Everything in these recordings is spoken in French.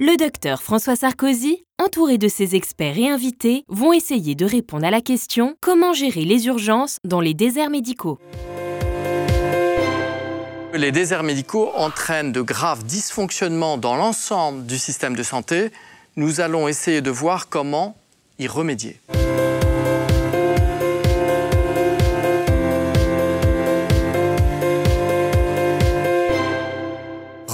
Le docteur François Sarkozy, entouré de ses experts et invités, vont essayer de répondre à la question comment gérer les urgences dans les déserts médicaux. Les déserts médicaux entraînent de graves dysfonctionnements dans l'ensemble du système de santé. Nous allons essayer de voir comment y remédier.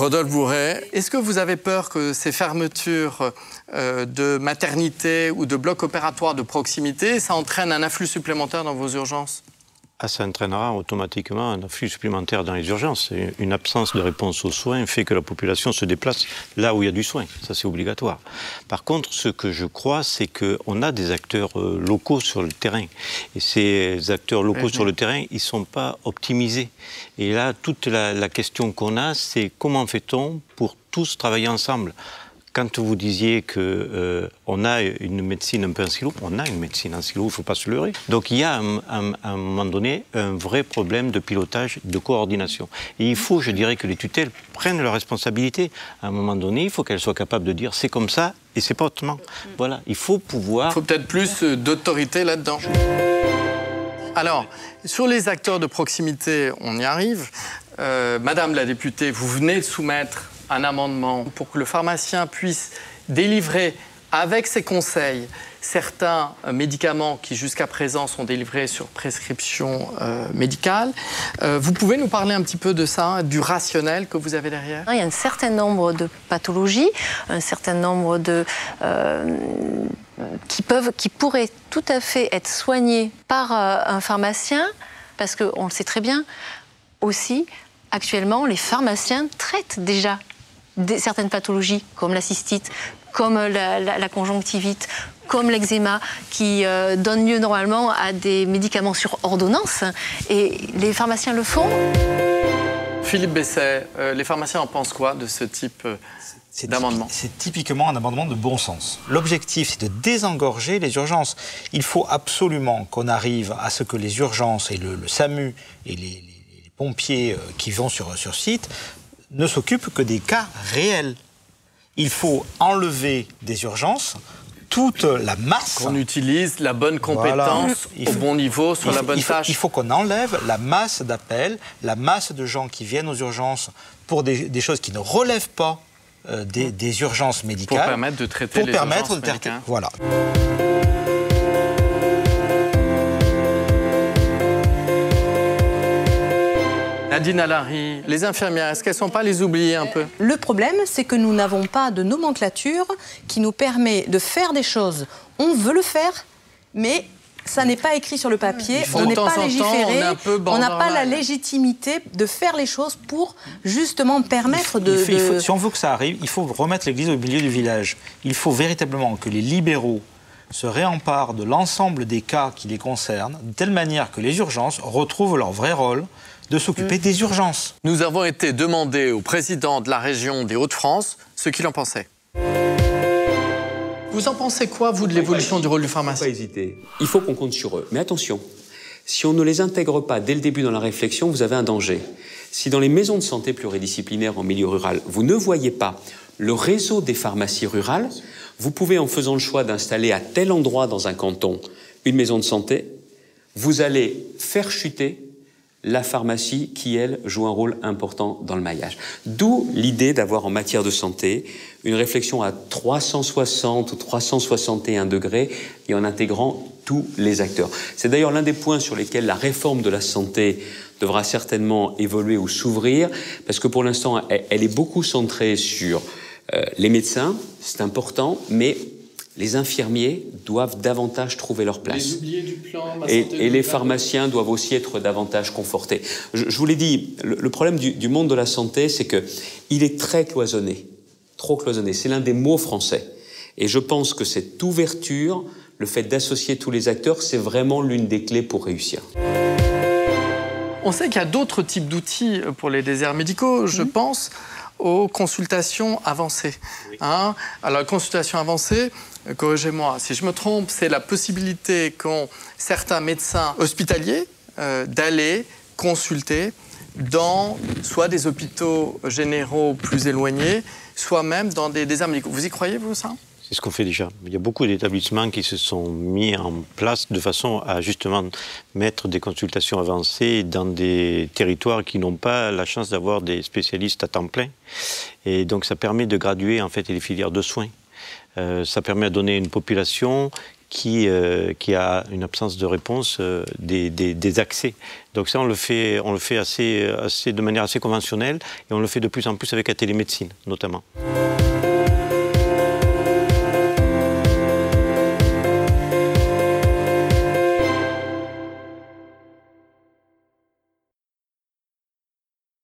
Rodolphe Bourret, est-ce que vous avez peur que ces fermetures euh, de maternité ou de blocs opératoires de proximité, ça entraîne un afflux supplémentaire dans vos urgences? Ça entraînera automatiquement un afflux supplémentaire dans les urgences. Une absence de réponse aux soins fait que la population se déplace là où il y a du soin. Ça, c'est obligatoire. Par contre, ce que je crois, c'est qu'on a des acteurs euh, locaux sur le terrain. Et ces acteurs locaux sur le terrain, ils ne sont pas optimisés. Et là, toute la, la question qu'on a, c'est comment fait-on pour tous travailler ensemble? Quand vous disiez qu'on euh, a une médecine un peu en silo, on a une médecine en silo, il ne faut pas se leurrer. Donc il y a à un moment donné un vrai problème de pilotage, de coordination. Et il faut, je dirais, que les tutelles prennent leurs responsabilités. À un moment donné, il faut qu'elles soient capables de dire c'est comme ça et c'est pas autrement. Voilà, il faut pouvoir. Il faut peut-être plus euh, d'autorité là-dedans. Alors, sur les acteurs de proximité, on y arrive. Euh, Madame la députée, vous venez de soumettre un amendement pour que le pharmacien puisse délivrer avec ses conseils certains euh, médicaments qui jusqu'à présent sont délivrés sur prescription euh, médicale. Euh, vous pouvez nous parler un petit peu de ça, du rationnel que vous avez derrière? Il y a un certain nombre de pathologies, un certain nombre de... qui, peuvent, qui pourraient tout à fait être soignées par un pharmacien, parce qu'on le sait très bien, aussi, actuellement, les pharmaciens traitent déjà certaines pathologies comme la cystite, comme la, conjonctivite, comme l'eczéma, qui euh, donnent lieu normalement à des médicaments sur ordonnance. Et les pharmaciens le font. Philippe Besset, euh, les pharmaciens en pensent quoi de ce type euh, d'amendement C'est typiquement un amendement de bon sens. L'objectif, c'est de désengorger les urgences. Il faut absolument qu'on arrive à ce que les urgences et le, SAMU et les, pompiers qui vont sur, sur site ne s'occupe que des cas réels. Il faut enlever des urgences toute la masse. Qu'on utilise la bonne compétence au bon niveau sur la bonne tâche. Il faut qu'on enlève la masse d'appels, la masse de gens qui viennent aux urgences pour des, choses qui ne relèvent pas euh, des, urgences médicales. Pour permettre de traiter pour les permettre urgences de traiter. Voilà. Nadine Alary, les infirmières, est-ce qu'elles ne sont pas les oubliées un peu? Le problème, c'est que nous n'avons pas de nomenclature qui nous permet de faire des choses. On veut le faire, mais ça n'est pas écrit sur le papier, on n'est pas légiféré, on n'a pas la légitimité de faire les choses pour justement permettre de, si on veut que ça arrive, il faut remettre l'église au milieu du village. Il faut véritablement que les libéraux se réemparent de l'ensemble des cas qui les concernent, de telle manière que les urgences retrouvent leur vrai rôle de s'occuper des urgences. Nous avons été demandés au président de la région des Hauts-de-France ce qu'il en pensait. Vous en pensez quoi, vous, de l'évolution du rôle du pharmacien? Pas hésiter? Il faut qu'on compte sur eux. Mais attention, si on ne les intègre pas dès le début dans la réflexion, vous avez un danger. Si dans les maisons de santé pluridisciplinaires en milieu rural, vous ne voyez pas le réseau des pharmacies rurales, vous pouvez, en faisant le choix d'installer à tel endroit dans un canton une maison de santé, vous allez faire chuter la pharmacie qui, elle, joue un rôle important dans le maillage. D'où l'idée d'avoir en matière de santé une réflexion à 360 ou 361 degrés et en intégrant tous les acteurs. C'est d'ailleurs l'un des points sur lesquels la réforme de la santé devra certainement évoluer ou s'ouvrir, parce que pour l'instant, elle, est beaucoup centrée sur euh, les médecins, c'est important, mais les infirmiers doivent davantage trouver leur place. et, les pharmaciens doivent aussi être davantage confortés. Je, vous l'ai dit, le, problème du, monde de la santé, c'est que il est très cloisonné, trop cloisonné. C'est l'un des mots français. Et je pense que cette ouverture, le fait d'associer tous les acteurs, c'est vraiment l'une des clés pour réussir. On sait qu'il y a d'autres types d'outils pour les déserts médicaux. Je pense aux consultations avancées. Hein Alors, consultation avancée, euh, corrigez-moi si je me trompe, c'est la possibilité qu'ont certains médecins hospitaliers euh, d'aller consulter dans soit des hôpitaux généraux plus éloignés, soi-même dans des déserts médicaux. Vous y croyez, vous, ça? C'est ce qu'on fait déjà. Il y a beaucoup d'établissements qui se sont mis en place de façon à justement mettre des consultations avancées dans des territoires qui n'ont pas la chance d'avoir des spécialistes à temps plein. Et donc ça permet de graduer en fait les filières de soins. Euh, ça permet de donner une population qui, euh, qui a une absence de réponse euh, des, des, accès. Donc ça, on le fait, on le fait assez, assez, de manière assez conventionnelle et on le fait de plus en plus avec la télémédecine notamment.